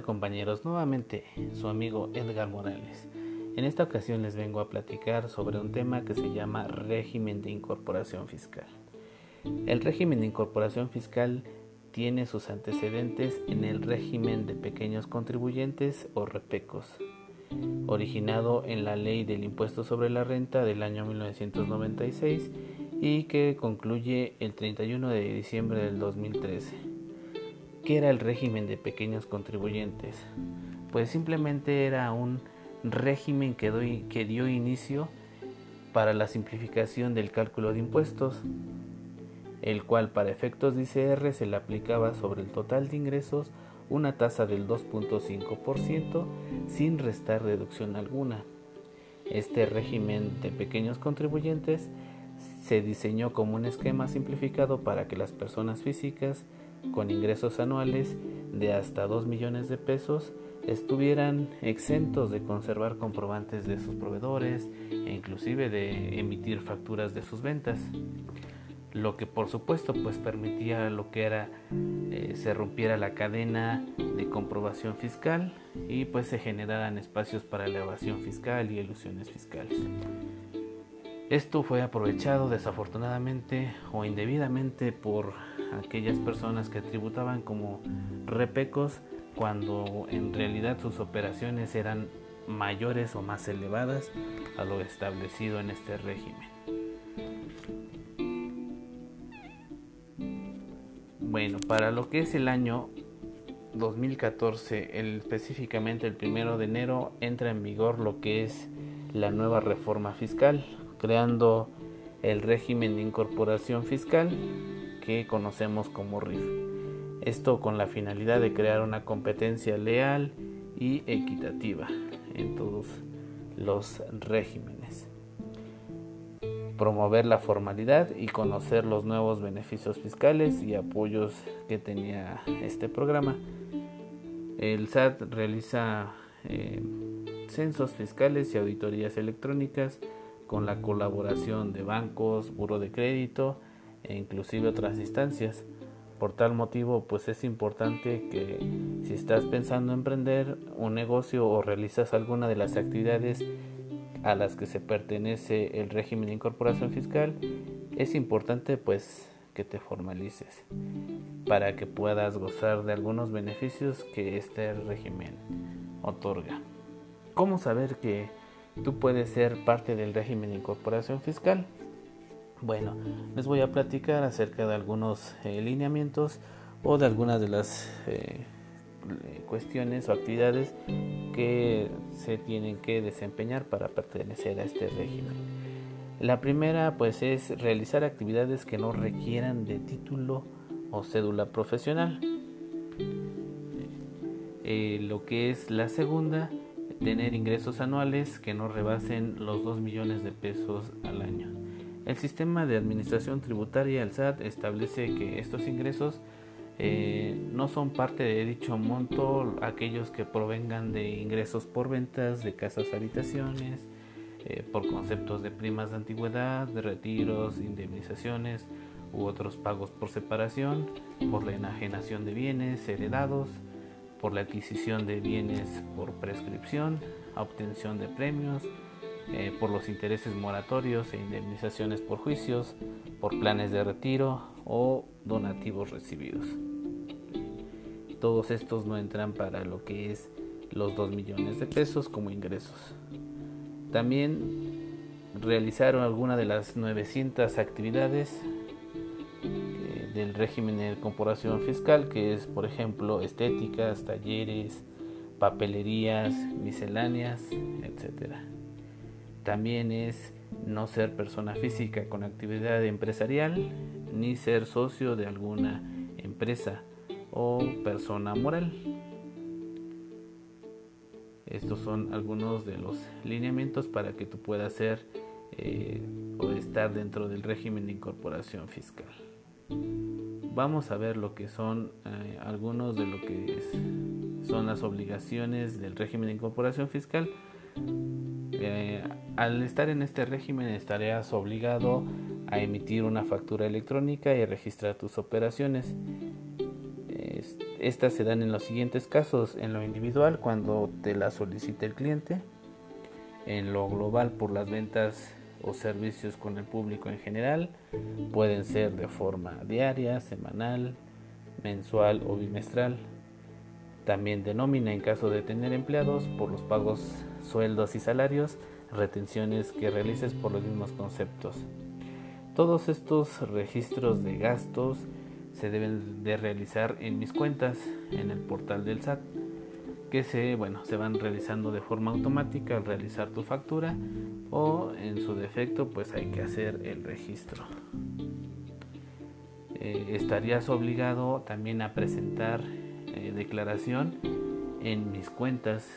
compañeros? Nuevamente su amigo Edgar Morales. En esta ocasión les vengo a platicar sobre un tema que se llama régimen de incorporación fiscal. El régimen de incorporación fiscal tiene sus antecedentes en el régimen de pequeños contribuyentes o repecos, originado en la ley del impuesto sobre la renta del año 1996 y que concluye el 31 de diciembre del 2013. ¿Qué era el régimen de pequeños contribuyentes? Pues simplemente era un régimen que, dio inicio para la simplificación del cálculo de impuestos, el cual para efectos de ICR se le aplicaba sobre el total de ingresos una tasa del 2.5% sin restar reducción alguna. Este régimen de pequeños contribuyentes se diseñó como un esquema simplificado para que las personas físicas con ingresos anuales de hasta 2 millones de pesos estuvieran exentos de conservar comprobantes de sus proveedores e inclusive de emitir facturas de sus ventas lo que por supuesto pues permitía lo que era eh, se rompiera la cadena de comprobación fiscal y pues se generaran espacios para la evasión fiscal y ilusiones fiscales. Esto fue aprovechado desafortunadamente o indebidamente por aquellas personas que tributaban como repecos cuando en realidad sus operaciones eran mayores o más elevadas a lo establecido en este régimen. Bueno, para lo que es el año 2014, específicamente el primero de enero, entra en vigor lo que es la nueva reforma fiscal, creando el régimen de incorporación fiscal que conocemos como RIF. Esto con la finalidad de crear una competencia leal y equitativa en todos los regímenes. Promover la formalidad y conocer los nuevos beneficios fiscales y apoyos que tenía este programa. El SAT realiza eh, censos fiscales y auditorías electrónicas con la colaboración de bancos, buro de crédito, e inclusive otras instancias. Por tal motivo, pues es importante que si estás pensando emprender un negocio o realizas alguna de las actividades a las que se pertenece el régimen de incorporación fiscal, es importante pues que te formalices para que puedas gozar de algunos beneficios que este régimen otorga. ¿Cómo saber que tú puedes ser parte del régimen de incorporación fiscal? Bueno, les voy a platicar acerca de algunos eh, lineamientos o de algunas de las eh, cuestiones o actividades que se tienen que desempeñar para pertenecer a este régimen. La primera pues es realizar actividades que no requieran de título o cédula profesional. Eh, lo que es la segunda, tener ingresos anuales que no rebasen los 2 millones de pesos al año. El sistema de administración tributaria, el SAT, establece que estos ingresos eh, no son parte de dicho monto aquellos que provengan de ingresos por ventas de casas habitaciones, eh, por conceptos de primas de antigüedad, de retiros, indemnizaciones u otros pagos por separación, por la enajenación de bienes heredados, por la adquisición de bienes por prescripción, obtención de premios, eh, por los intereses moratorios e indemnizaciones por juicios, por planes de retiro o donativos recibidos. Todos estos no entran para lo que es los 2 millones de pesos como ingresos. También realizaron algunas de las 900 actividades eh, del régimen de corporación fiscal, que es, por ejemplo, estéticas, talleres, papelerías, misceláneas, etcétera. También es no ser persona física con actividad empresarial ni ser socio de alguna empresa o persona moral. Estos son algunos de los lineamientos para que tú puedas ser eh, o estar dentro del régimen de incorporación fiscal. Vamos a ver lo que son eh, algunos de lo que son las obligaciones del régimen de incorporación fiscal al estar en este régimen estarías obligado a emitir una factura electrónica y registrar tus operaciones. estas se dan en los siguientes casos, en lo individual cuando te la solicite el cliente, en lo global por las ventas o servicios con el público en general, pueden ser de forma diaria, semanal, mensual o bimestral. También de nómina en caso de tener empleados por los pagos, sueldos y salarios, retenciones que realices por los mismos conceptos. Todos estos registros de gastos se deben de realizar en mis cuentas en el portal del SAT que se, bueno, se van realizando de forma automática al realizar tu factura o en su defecto pues hay que hacer el registro. Eh, estarías obligado también a presentar eh, declaración en mis cuentas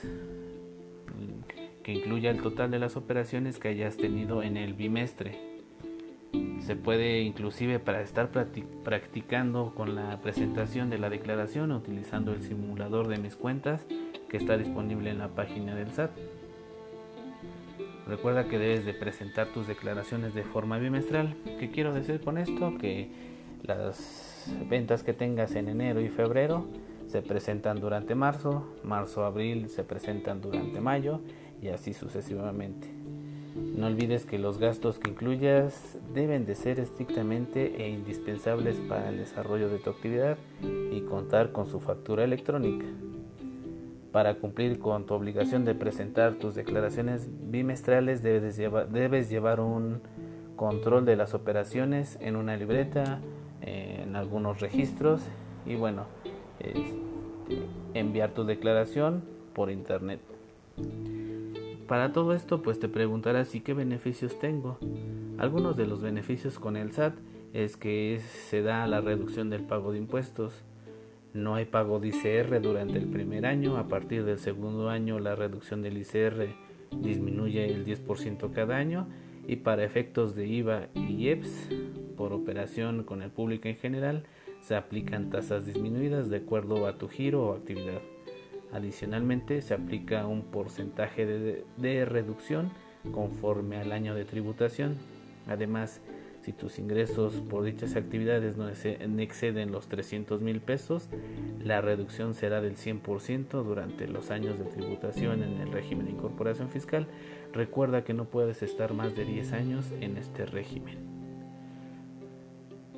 que incluya el total de las operaciones que hayas tenido en el bimestre se puede inclusive para estar practicando con la presentación de la declaración utilizando el simulador de mis cuentas que está disponible en la página del SAT. Recuerda que debes de presentar tus declaraciones de forma bimestral. ¿Qué quiero decir con esto? Que las ventas que tengas en enero y febrero se presentan durante marzo, marzo, abril se presentan durante mayo y así sucesivamente. No olvides que los gastos que incluyas deben de ser estrictamente e indispensables para el desarrollo de tu actividad y contar con su factura electrónica. Para cumplir con tu obligación de presentar tus declaraciones bimestrales debes llevar, debes llevar un control de las operaciones en una libreta, en algunos registros y bueno, este, enviar tu declaración por internet. Para todo esto, pues te preguntarás ¿y qué beneficios tengo? Algunos de los beneficios con el SAT es que se da la reducción del pago de impuestos. No hay pago de ICR durante el primer año, a partir del segundo año la reducción del ICR disminuye el 10% cada año y para efectos de IVA y IEPS por operación con el público en general se aplican tasas disminuidas de acuerdo a tu giro o actividad. Adicionalmente, se aplica un porcentaje de, reducción conforme al año de tributación. Además, si tus ingresos por dichas actividades no exceden los 300 mil pesos, la reducción será del 100% durante los años de tributación en el régimen de incorporación fiscal. Recuerda que no puedes estar más de 10 años en este régimen.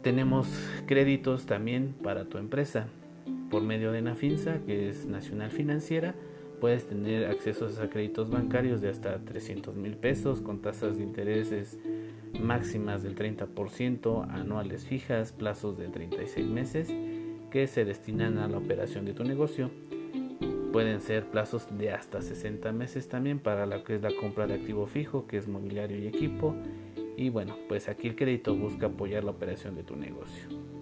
Tenemos créditos también para tu empresa por medio de Nafinsa, que es Nacional Financiera, puedes tener acceso a créditos bancarios de hasta 300 mil pesos con tasas de intereses máximas del 30% anuales fijas, plazos de 36 meses que se destinan a la operación de tu negocio. Pueden ser plazos de hasta 60 meses también para lo que es la compra de activo fijo, que es mobiliario y equipo. Y bueno, pues aquí el crédito busca apoyar la operación de tu negocio.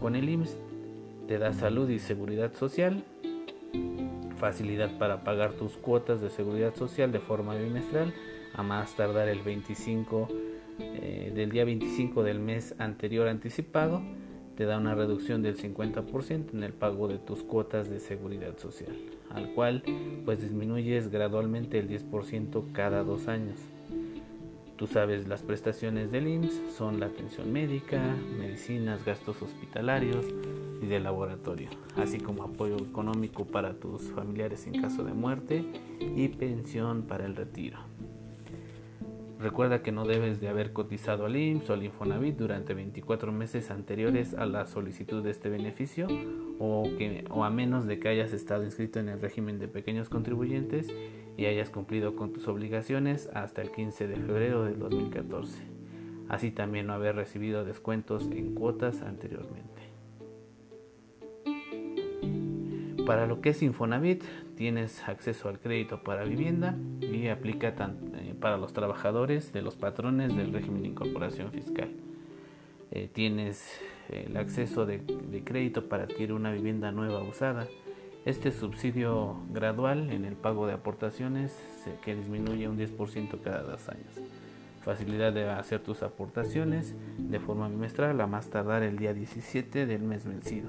Con el IMSS te da salud y seguridad social, facilidad para pagar tus cuotas de seguridad social de forma bimestral, a más tardar el 25 eh, del día 25 del mes anterior anticipado, te da una reducción del 50% en el pago de tus cuotas de seguridad social, al cual pues disminuyes gradualmente el 10% cada dos años. Tú sabes, las prestaciones del IMSS son la atención médica, medicinas, gastos hospitalarios y de laboratorio, así como apoyo económico para tus familiares en caso de muerte y pensión para el retiro. Recuerda que no debes de haber cotizado al IMSS o al Infonavit durante 24 meses anteriores a la solicitud de este beneficio o, que, o a menos de que hayas estado inscrito en el régimen de pequeños contribuyentes y hayas cumplido con tus obligaciones hasta el 15 de febrero del 2014. Así también no haber recibido descuentos en cuotas anteriormente. Para lo que es Infonavit, tienes acceso al crédito para vivienda y aplica eh, para los trabajadores de los patrones del régimen de incorporación fiscal. Eh, tienes el acceso de, crédito para adquirir una vivienda nueva usada. Este subsidio gradual en el pago de aportaciones que disminuye un 10% cada dos años. Facilidad de hacer tus aportaciones de forma bimestral a más tardar el día 17 del mes vencido.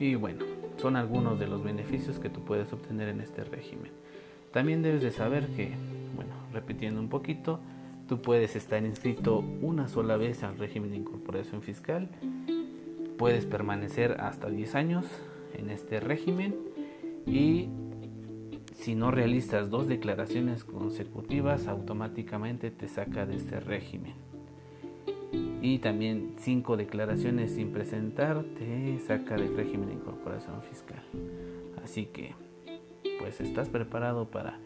Y bueno, son algunos de los beneficios que tú puedes obtener en este régimen. También debes de saber que, bueno, repitiendo un poquito, tú puedes estar inscrito una sola vez al régimen de incorporación fiscal puedes permanecer hasta 10 años en este régimen y si no realizas dos declaraciones consecutivas automáticamente te saca de este régimen. Y también cinco declaraciones sin presentar te saca del régimen de incorporación fiscal. Así que pues estás preparado para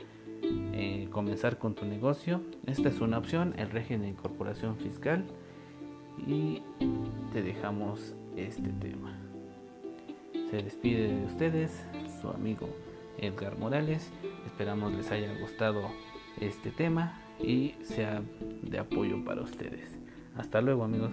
eh, comenzar con tu negocio esta es una opción el régimen de incorporación fiscal. Y te dejamos este tema. Se despide de ustedes su amigo Edgar Morales. Esperamos les haya gustado este tema y sea de apoyo para ustedes. Hasta luego amigos.